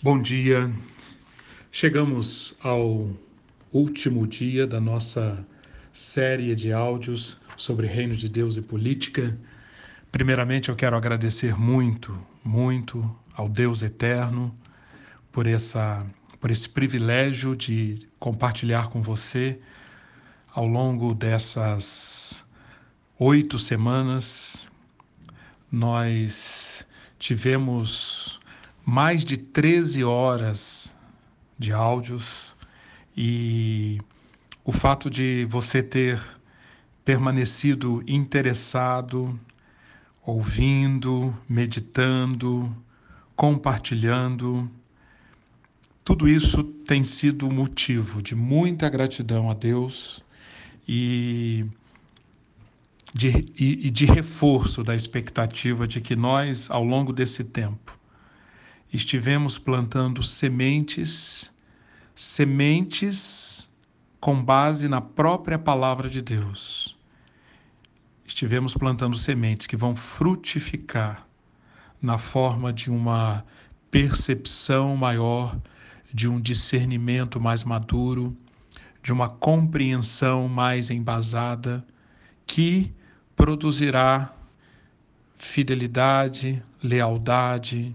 Bom dia. Chegamos ao último dia da nossa série de áudios sobre Reino de Deus e política. Primeiramente, eu quero agradecer muito, muito ao Deus eterno por essa por esse privilégio de compartilhar com você ao longo dessas oito semanas. Nós tivemos mais de 13 horas de áudios e o fato de você ter permanecido interessado, ouvindo, meditando, compartilhando, tudo isso tem sido motivo de muita gratidão a Deus e de, e, e de reforço da expectativa de que nós, ao longo desse tempo, estivemos plantando sementes, sementes com base na própria palavra de Deus. Estivemos plantando sementes que vão frutificar na forma de uma percepção maior, de um discernimento mais maduro, de uma compreensão mais embasada, que produzirá fidelidade, lealdade,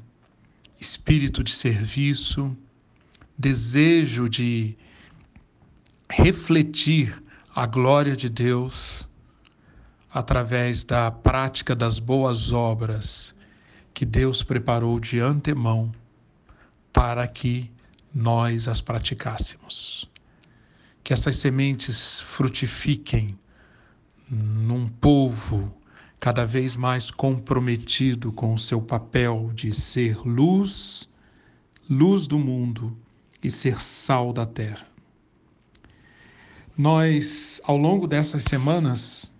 espírito de serviço, desejo de refletir a glória de Deus através da prática das boas obras que Deus preparou de antemão para que nós as praticássemos. Que essas sementes frutifiquem num povo cada vez mais comprometido com o seu papel de ser luz, luz do mundo e ser sal da terra. Nós, ao longo dessas semanas,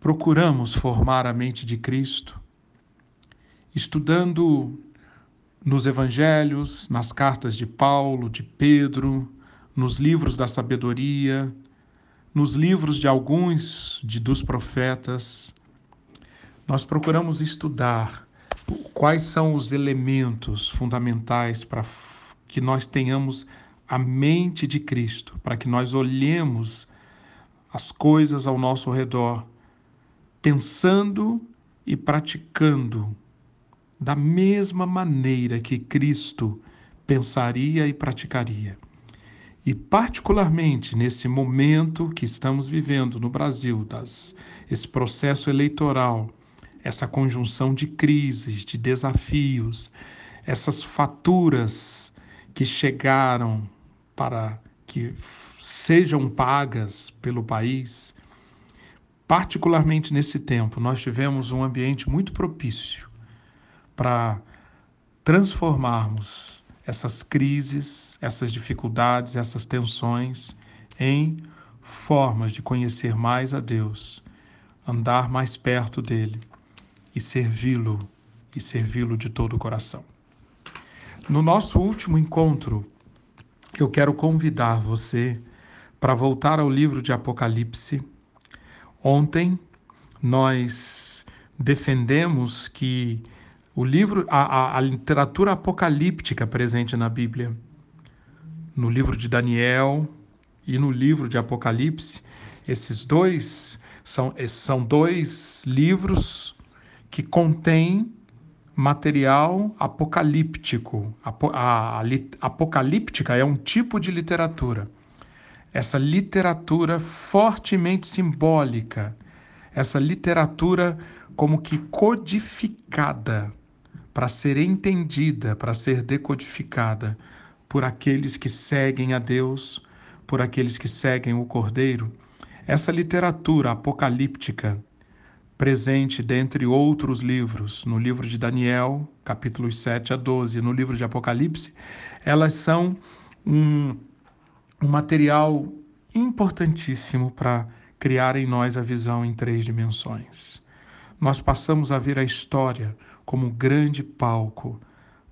procuramos formar a mente de Cristo, estudando nos evangelhos, nas cartas de Paulo, de Pedro, nos livros da sabedoria, nos livros de alguns de, dos profetas, nós procuramos estudar quais são os elementos fundamentais para que nós tenhamos a mente de Cristo, para que nós olhemos as coisas ao nosso redor, pensando e praticando da mesma maneira que Cristo pensaria e praticaria. E, particularmente nesse momento que estamos vivendo no Brasil, das, esse processo eleitoral, essa conjunção de crises, de desafios, essas faturas que chegaram para que sejam pagas pelo país, particularmente nesse tempo, nós tivemos um ambiente muito propício para transformarmos essas crises, essas dificuldades, essas tensões em formas de conhecer mais a Deus, andar mais perto dele e servi-lo e servi-lo de todo o coração. No nosso último encontro, eu quero convidar você para voltar ao livro de Apocalipse. Ontem nós defendemos que o livro, a, a, a literatura apocalíptica presente na Bíblia, no livro de Daniel e no livro de Apocalipse, esses dois são, são dois livros que contêm material apocalíptico. A, a, apocalíptica é um tipo de literatura. Essa literatura fortemente simbólica, essa literatura como que codificada para ser entendida, para ser decodificada por aqueles que seguem a Deus, por aqueles que seguem o Cordeiro. Essa literatura apocalíptica, presente dentre outros livros, no livro de Daniel, capítulos 7 a 12, no livro de Apocalipse, elas são um, um material importantíssimo para criar em nós a visão em três dimensões. Nós passamos a ver a história como grande palco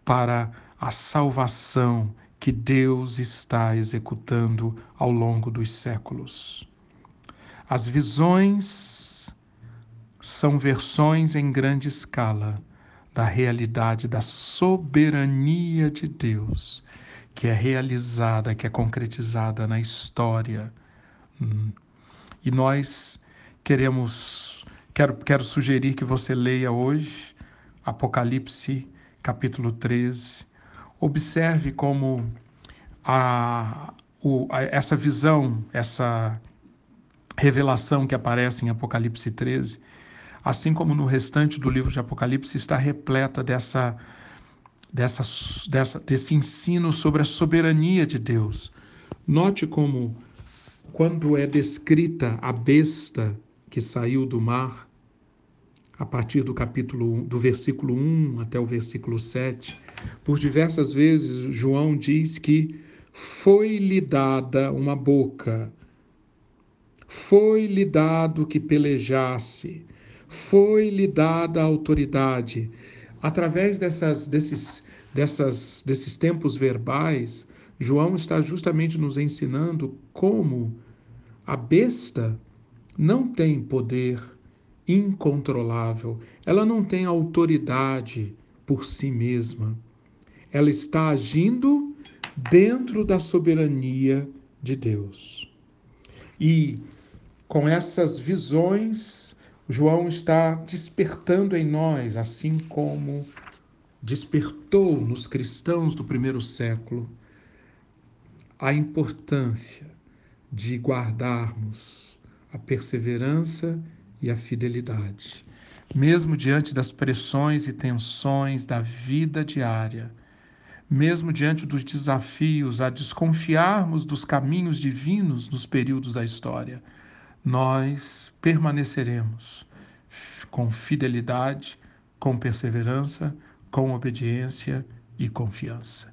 para a salvação que Deus está executando ao longo dos séculos. As visões são versões em grande escala da realidade da soberania de Deus, que é realizada, que é concretizada na história. Hum. E nós queremos, quero, quero sugerir que você leia hoje Apocalipse capítulo 13. Observe como a, o, a, essa visão, essa revelação que aparece em Apocalipse 13, assim como no restante do livro de Apocalipse, está repleta dessa, dessa, dessa, desse ensino sobre a soberania de Deus. Note como, quando é descrita a besta que saiu do mar, a partir do capítulo do versículo 1 até o versículo 7, por diversas vezes João diz que foi-lhe dada uma boca, foi-lhe dado que pelejasse, foi-lhe dada a autoridade. Através dessas, desses, dessas, desses tempos verbais, João está justamente nos ensinando como a besta não tem poder incontrolável, ela não tem autoridade por si mesma. Ela está agindo dentro da soberania de Deus. E com essas visões, João está despertando em nós, assim como despertou nos cristãos do primeiro século, a importância de guardarmos a perseverança e a fidelidade. Mesmo diante das pressões e tensões da vida diária, mesmo diante dos desafios a desconfiarmos dos caminhos divinos nos períodos da história, nós permaneceremos com fidelidade, com perseverança, com obediência e confiança.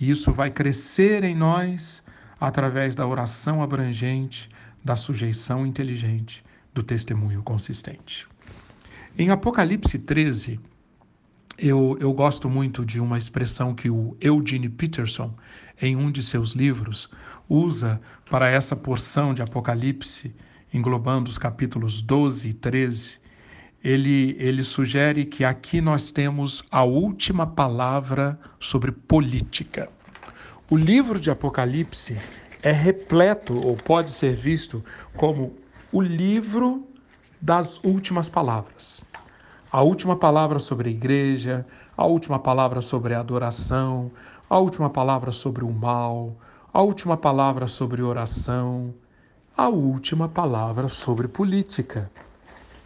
Isso vai crescer em nós através da oração abrangente, da sujeição inteligente do testemunho consistente. Em Apocalipse 13, eu, eu gosto muito de uma expressão que o Eugene Peterson, em um de seus livros, usa para essa porção de Apocalipse, englobando os capítulos 12 e 13. Ele, ele sugere que aqui nós temos a última palavra sobre política. O livro de Apocalipse é repleto, ou pode ser visto como o livro das últimas palavras. A última palavra sobre a igreja, a última palavra sobre a adoração, a última palavra sobre o mal, a última palavra sobre oração, a última palavra sobre política,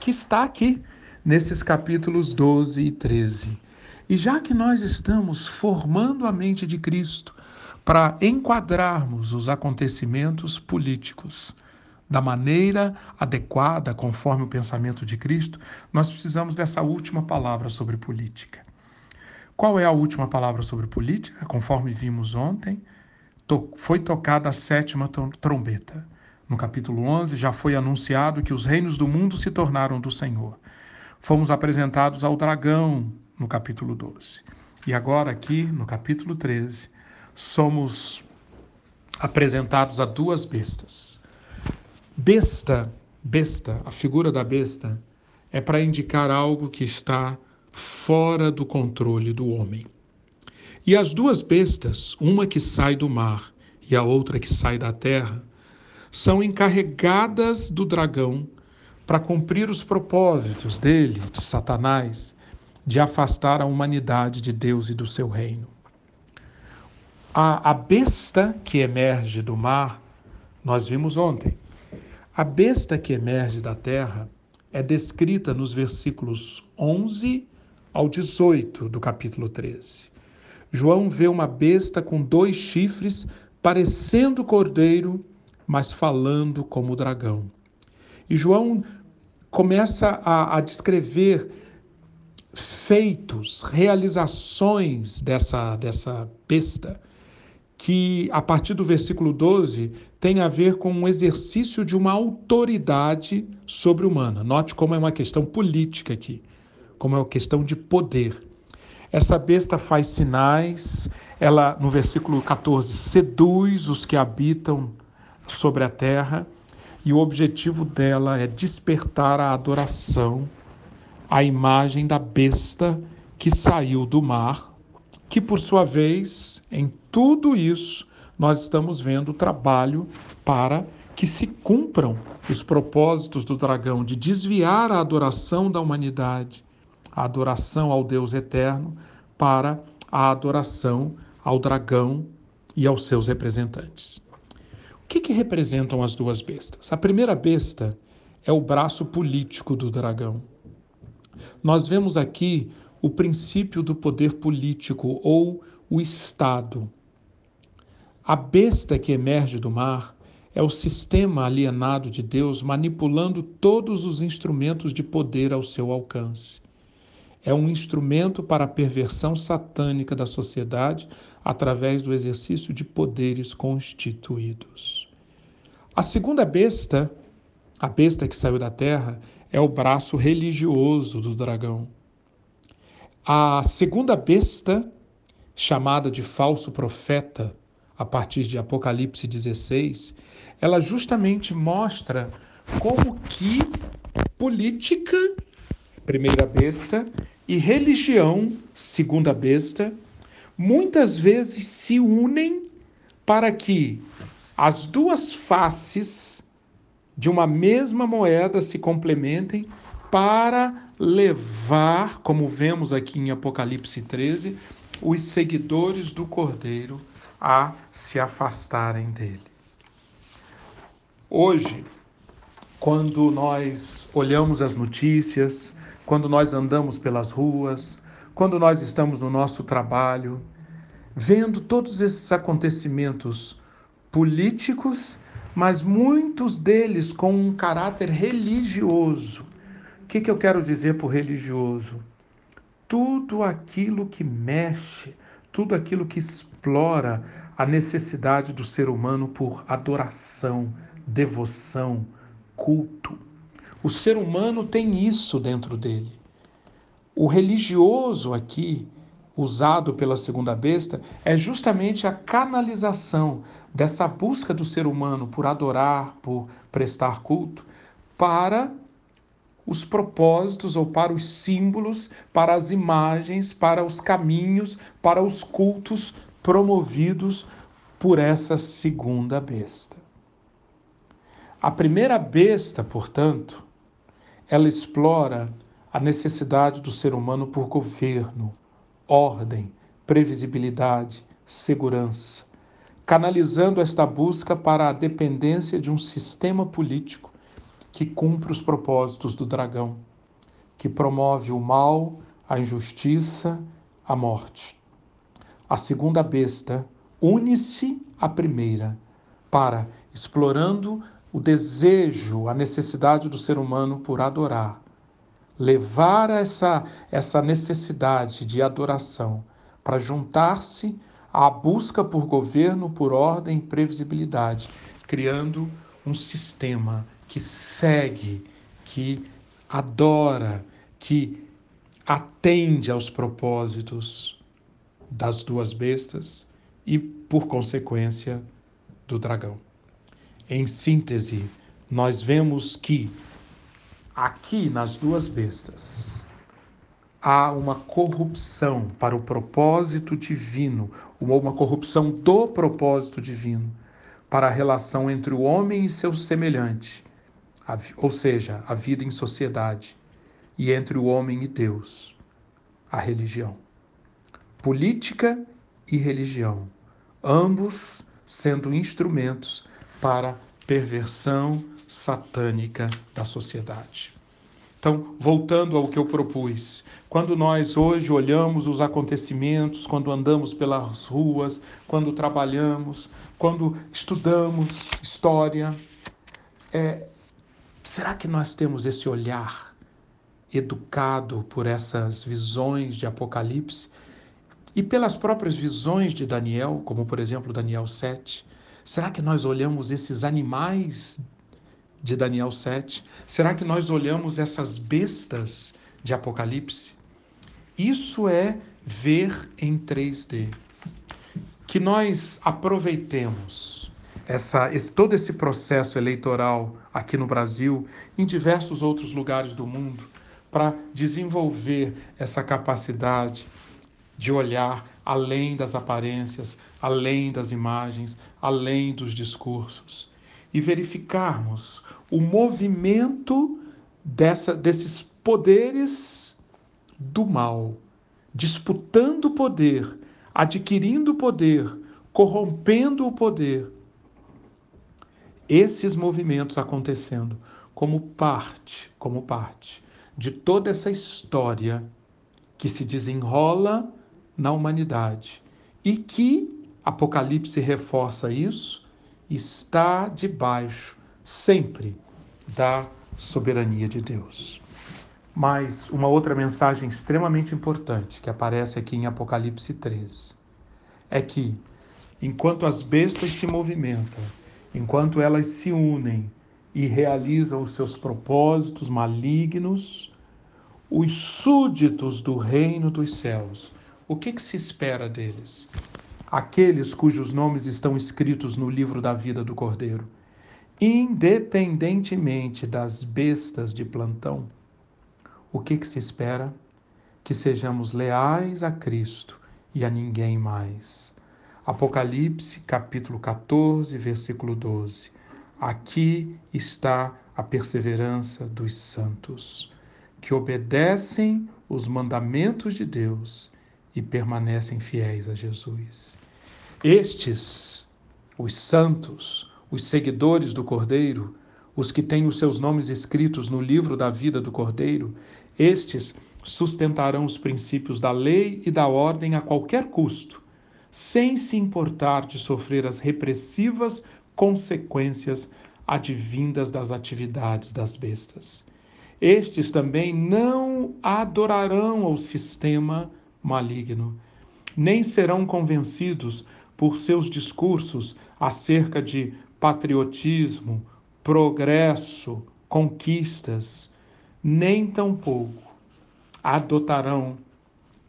que está aqui nesses capítulos 12 e 13. E já que nós estamos formando a mente de Cristo para enquadrarmos os acontecimentos políticos, da maneira adequada, conforme o pensamento de Cristo, nós precisamos dessa última palavra sobre política. Qual é a última palavra sobre política? Conforme vimos ontem, foi tocada a sétima trombeta. No capítulo 11, já foi anunciado que os reinos do mundo se tornaram do Senhor. Fomos apresentados ao dragão no capítulo 12. E agora, aqui no capítulo 13, somos apresentados a duas bestas Besta, besta, a figura da besta é para indicar algo que está fora do controle do homem. E as duas bestas, uma que sai do mar e a outra que sai da terra, são encarregadas do dragão para cumprir os propósitos dele, de Satanás, de afastar a humanidade de Deus e do seu reino. A, a besta que emerge do mar, nós vimos ontem, a besta que emerge da terra é descrita nos versículos 11 ao 18 do capítulo 13. João vê uma besta com dois chifres, parecendo cordeiro, mas falando como dragão. E João começa a, a descrever feitos, realizações dessa, dessa besta que, a partir do versículo 12, tem a ver com um exercício de uma autoridade sobre-humana. Note como é uma questão política aqui, como é uma questão de poder. Essa besta faz sinais, ela, no versículo 14, seduz os que habitam sobre a terra, e o objetivo dela é despertar a adoração à imagem da besta que saiu do mar, que por sua vez, em tudo isso, nós estamos vendo o trabalho para que se cumpram os propósitos do dragão de desviar a adoração da humanidade, a adoração ao Deus eterno, para a adoração ao dragão e aos seus representantes. O que, que representam as duas bestas? A primeira besta é o braço político do dragão. Nós vemos aqui o princípio do poder político ou o Estado. A besta que emerge do mar é o sistema alienado de Deus manipulando todos os instrumentos de poder ao seu alcance. É um instrumento para a perversão satânica da sociedade através do exercício de poderes constituídos. A segunda besta, a besta que saiu da terra, é o braço religioso do dragão. A segunda besta, chamada de falso profeta, a partir de Apocalipse 16, ela justamente mostra como que política, primeira besta, e religião, segunda besta, muitas vezes se unem para que as duas faces de uma mesma moeda se complementem para levar, como vemos aqui em Apocalipse 13, os seguidores do Cordeiro a se afastarem dele. Hoje, quando nós olhamos as notícias, quando nós andamos pelas ruas, quando nós estamos no nosso trabalho, vendo todos esses acontecimentos políticos, mas muitos deles com um caráter religioso. O que, que eu quero dizer por religioso? Tudo aquilo que mexe, tudo aquilo que explora a necessidade do ser humano por adoração, devoção, culto. O ser humano tem isso dentro dele. O religioso aqui, usado pela segunda besta, é justamente a canalização dessa busca do ser humano por adorar, por prestar culto, para os propósitos ou para os símbolos, para as imagens, para os caminhos, para os cultos promovidos por essa segunda besta. A primeira besta, portanto, ela explora a necessidade do ser humano por governo, ordem, previsibilidade, segurança, canalizando esta busca para a dependência de um sistema político que cumpre os propósitos do dragão, que promove o mal, a injustiça, a morte. A segunda besta une-se à primeira para, explorando o desejo, a necessidade do ser humano por adorar, levar essa, essa necessidade de adoração para juntar-se à busca por governo, por ordem e previsibilidade, criando um sistema que segue, que adora, que atende aos propósitos das duas bestas e, por consequência, do dragão. Em síntese, nós vemos que aqui nas duas bestas há uma corrupção para o propósito divino, uma corrupção do propósito divino para a relação entre o homem e seu semelhante, ou seja, a vida em sociedade, e entre o homem e Deus, a religião. Política e religião, ambos sendo instrumentos para perversão satânica da sociedade. Então, voltando ao que eu propus, quando nós hoje olhamos os acontecimentos, quando andamos pelas ruas, quando trabalhamos, quando estudamos história, é, será que nós temos esse olhar educado por essas visões de Apocalipse e pelas próprias visões de Daniel, como por exemplo Daniel 7? Será que nós olhamos esses animais de Daniel 7? Será que nós olhamos essas bestas de Apocalipse? Isso é ver em 3D. Que nós aproveitemos essa, esse, todo esse processo eleitoral aqui no Brasil, em diversos outros lugares do mundo, para desenvolver essa capacidade de olhar além das aparências, além das imagens, além dos discursos e verificarmos o movimento dessa, desses poderes do mal, disputando poder, adquirindo poder, corrompendo o poder. Esses movimentos acontecendo como parte, como parte de toda essa história que se desenrola na humanidade e que Apocalipse reforça isso, está debaixo sempre da soberania de Deus. Mas uma outra mensagem extremamente importante que aparece aqui em Apocalipse 13 é que enquanto as bestas se movimentam, enquanto elas se unem e realizam os seus propósitos malignos, os súditos do reino dos céus, o que, que se espera deles? Aqueles cujos nomes estão escritos no livro da vida do Cordeiro, independentemente das bestas de plantão, o que, que se espera? Que sejamos leais a Cristo e a ninguém mais. Apocalipse, capítulo 14, versículo 12. Aqui está a perseverança dos santos, que obedecem os mandamentos de Deus e permanecem fiéis a Jesus. Estes, os santos, os seguidores do Cordeiro, os que têm os seus nomes escritos no livro da vida do Cordeiro, estes sustentarão os princípios da lei e da ordem a qualquer custo, sem se importar de sofrer as repressivas consequências advindas das atividades das bestas. Estes também não adorarão ao sistema maligno, nem serão convencidos por seus discursos acerca de patriotismo, progresso, conquistas, nem tampouco adotarão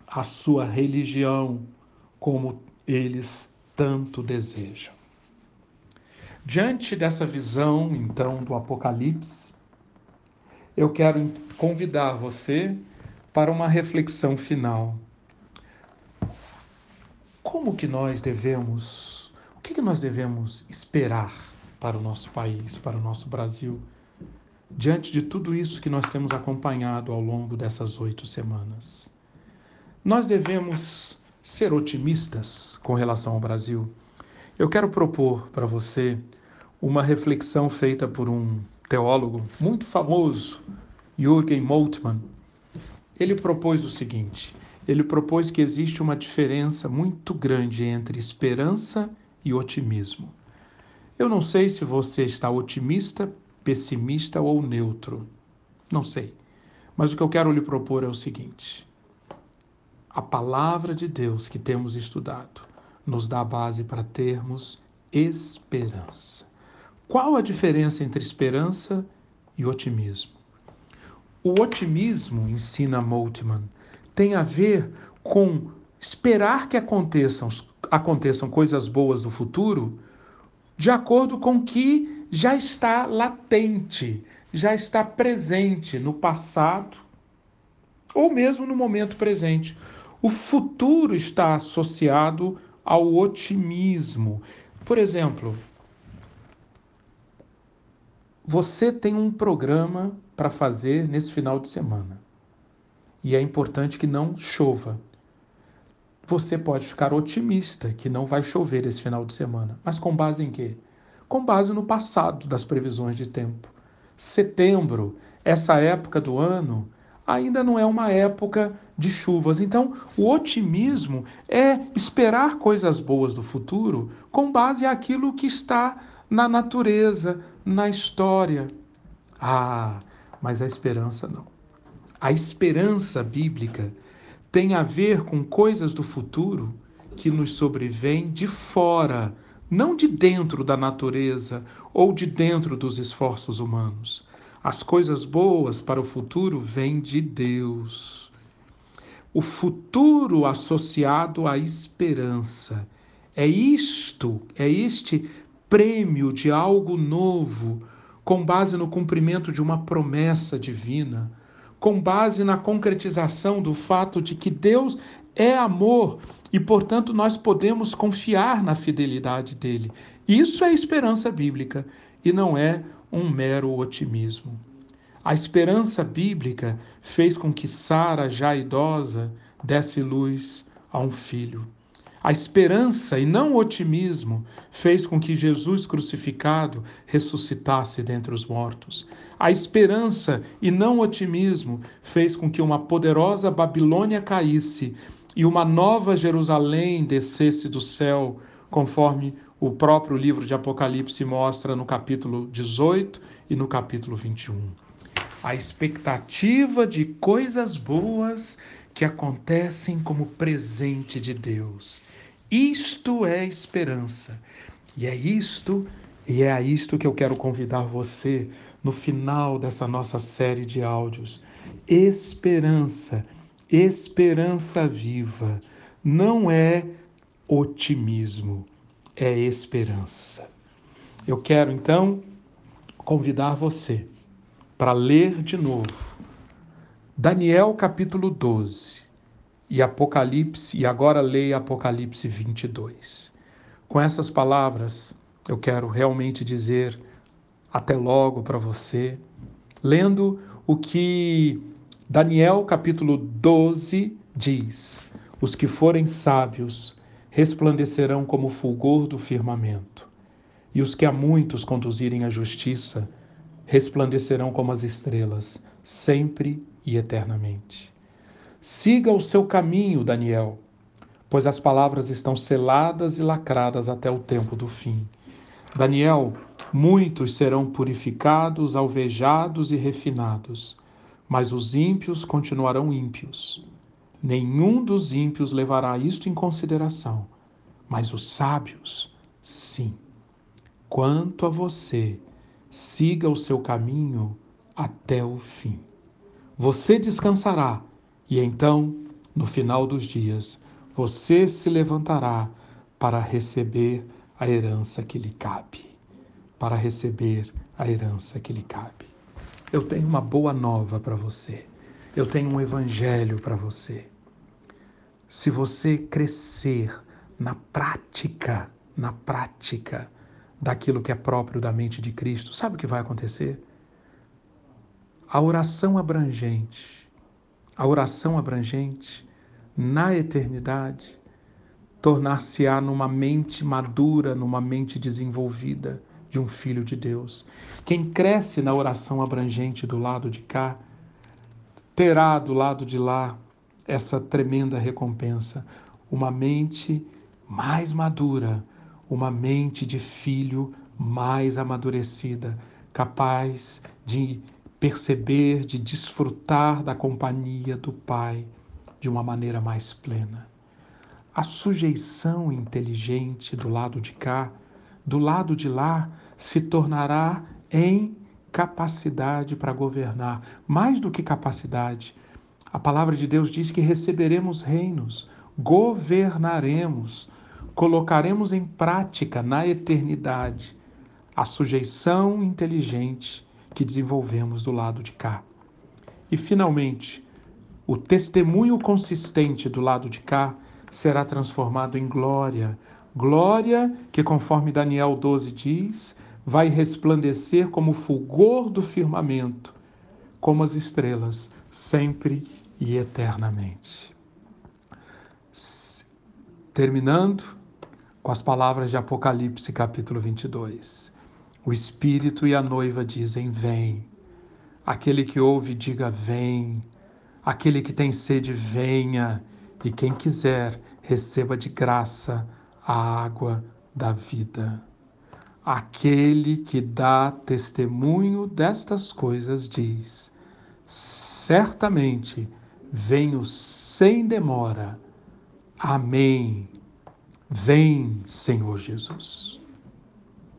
a sua religião como eles tanto desejam. Diante dessa visão, então, do Apocalipse, eu quero convidar você para uma reflexão final. Como que nós devemos, o que, que nós devemos esperar para o nosso país, para o nosso Brasil, diante de tudo isso que nós temos acompanhado ao longo dessas oito semanas? Nós devemos ser otimistas com relação ao Brasil. Eu quero propor para você uma reflexão feita por um teólogo muito famoso, Jürgen Moltmann. Ele propôs o seguinte: ele propôs que existe uma diferença muito grande entre esperança e otimismo. Eu não sei se você está otimista, pessimista ou neutro. Não sei. Mas o que eu quero lhe propor é o seguinte: a palavra de Deus que temos estudado nos dá base para termos esperança. Qual a diferença entre esperança e otimismo? O otimismo, ensina Moltmann, tem a ver com esperar que aconteçam, aconteçam coisas boas no futuro de acordo com o que já está latente, já está presente no passado ou mesmo no momento presente. O futuro está associado ao otimismo. Por exemplo, você tem um programa para fazer nesse final de semana. E é importante que não chova. Você pode ficar otimista que não vai chover esse final de semana. Mas com base em quê? Com base no passado das previsões de tempo. Setembro, essa época do ano, ainda não é uma época de chuvas. Então, o otimismo é esperar coisas boas do futuro com base naquilo que está na natureza, na história. Ah, mas a esperança não. A esperança bíblica tem a ver com coisas do futuro que nos sobrevêm de fora, não de dentro da natureza ou de dentro dos esforços humanos. As coisas boas para o futuro vêm de Deus. O futuro associado à esperança. É isto, é este prêmio de algo novo, com base no cumprimento de uma promessa divina, com base na concretização do fato de que Deus é amor e, portanto, nós podemos confiar na fidelidade dele. Isso é esperança bíblica e não é um mero otimismo. A esperança bíblica fez com que Sara, já idosa, desse luz a um filho. A esperança e não o otimismo fez com que Jesus crucificado ressuscitasse dentre os mortos. A esperança e não o otimismo fez com que uma poderosa Babilônia caísse e uma nova Jerusalém descesse do céu, conforme o próprio livro de Apocalipse mostra no capítulo 18 e no capítulo 21. A expectativa de coisas boas que acontecem como presente de Deus. Isto é esperança. E é isto, e é a isto que eu quero convidar você no final dessa nossa série de áudios. Esperança esperança viva. Não é otimismo, é esperança. Eu quero então convidar você para ler de novo Daniel capítulo 12 e Apocalipse, e agora leia Apocalipse 22. Com essas palavras, eu quero realmente dizer até logo para você, lendo o que Daniel capítulo 12 diz: Os que forem sábios resplandecerão como o fulgor do firmamento, e os que a muitos conduzirem à justiça resplandecerão como as estrelas, sempre e eternamente. Siga o seu caminho, Daniel, pois as palavras estão seladas e lacradas até o tempo do fim. Daniel, muitos serão purificados, alvejados e refinados mas os ímpios continuarão ímpios. Nenhum dos ímpios levará isto em consideração, mas os sábios, sim. Quanto a você, siga o seu caminho até o fim. Você descansará, e então, no final dos dias, você se levantará para receber a herança que lhe cabe. Para receber a herança que lhe cabe. Eu tenho uma boa nova para você. Eu tenho um evangelho para você. Se você crescer na prática, na prática daquilo que é próprio da mente de Cristo, sabe o que vai acontecer? A oração abrangente, a oração abrangente na eternidade tornar-se-á numa mente madura, numa mente desenvolvida de um filho de Deus. Quem cresce na oração abrangente do lado de cá, terá do lado de lá essa tremenda recompensa, uma mente mais madura, uma mente de filho mais amadurecida, capaz de perceber, de desfrutar da companhia do Pai de uma maneira mais plena. A sujeição inteligente do lado de cá do lado de lá se tornará em capacidade para governar, mais do que capacidade. A palavra de Deus diz que receberemos reinos, governaremos, colocaremos em prática na eternidade a sujeição inteligente que desenvolvemos do lado de cá. E, finalmente, o testemunho consistente do lado de cá será transformado em glória, Glória que, conforme Daniel 12 diz, vai resplandecer como o fulgor do firmamento, como as estrelas, sempre e eternamente. Terminando com as palavras de Apocalipse, capítulo 22. O Espírito e a noiva dizem: Vem. Aquele que ouve, diga: Vem. Aquele que tem sede, venha. E quem quiser, receba de graça a água da vida. Aquele que dá testemunho destas coisas diz: Certamente venho sem demora. Amém. Vem, Senhor Jesus.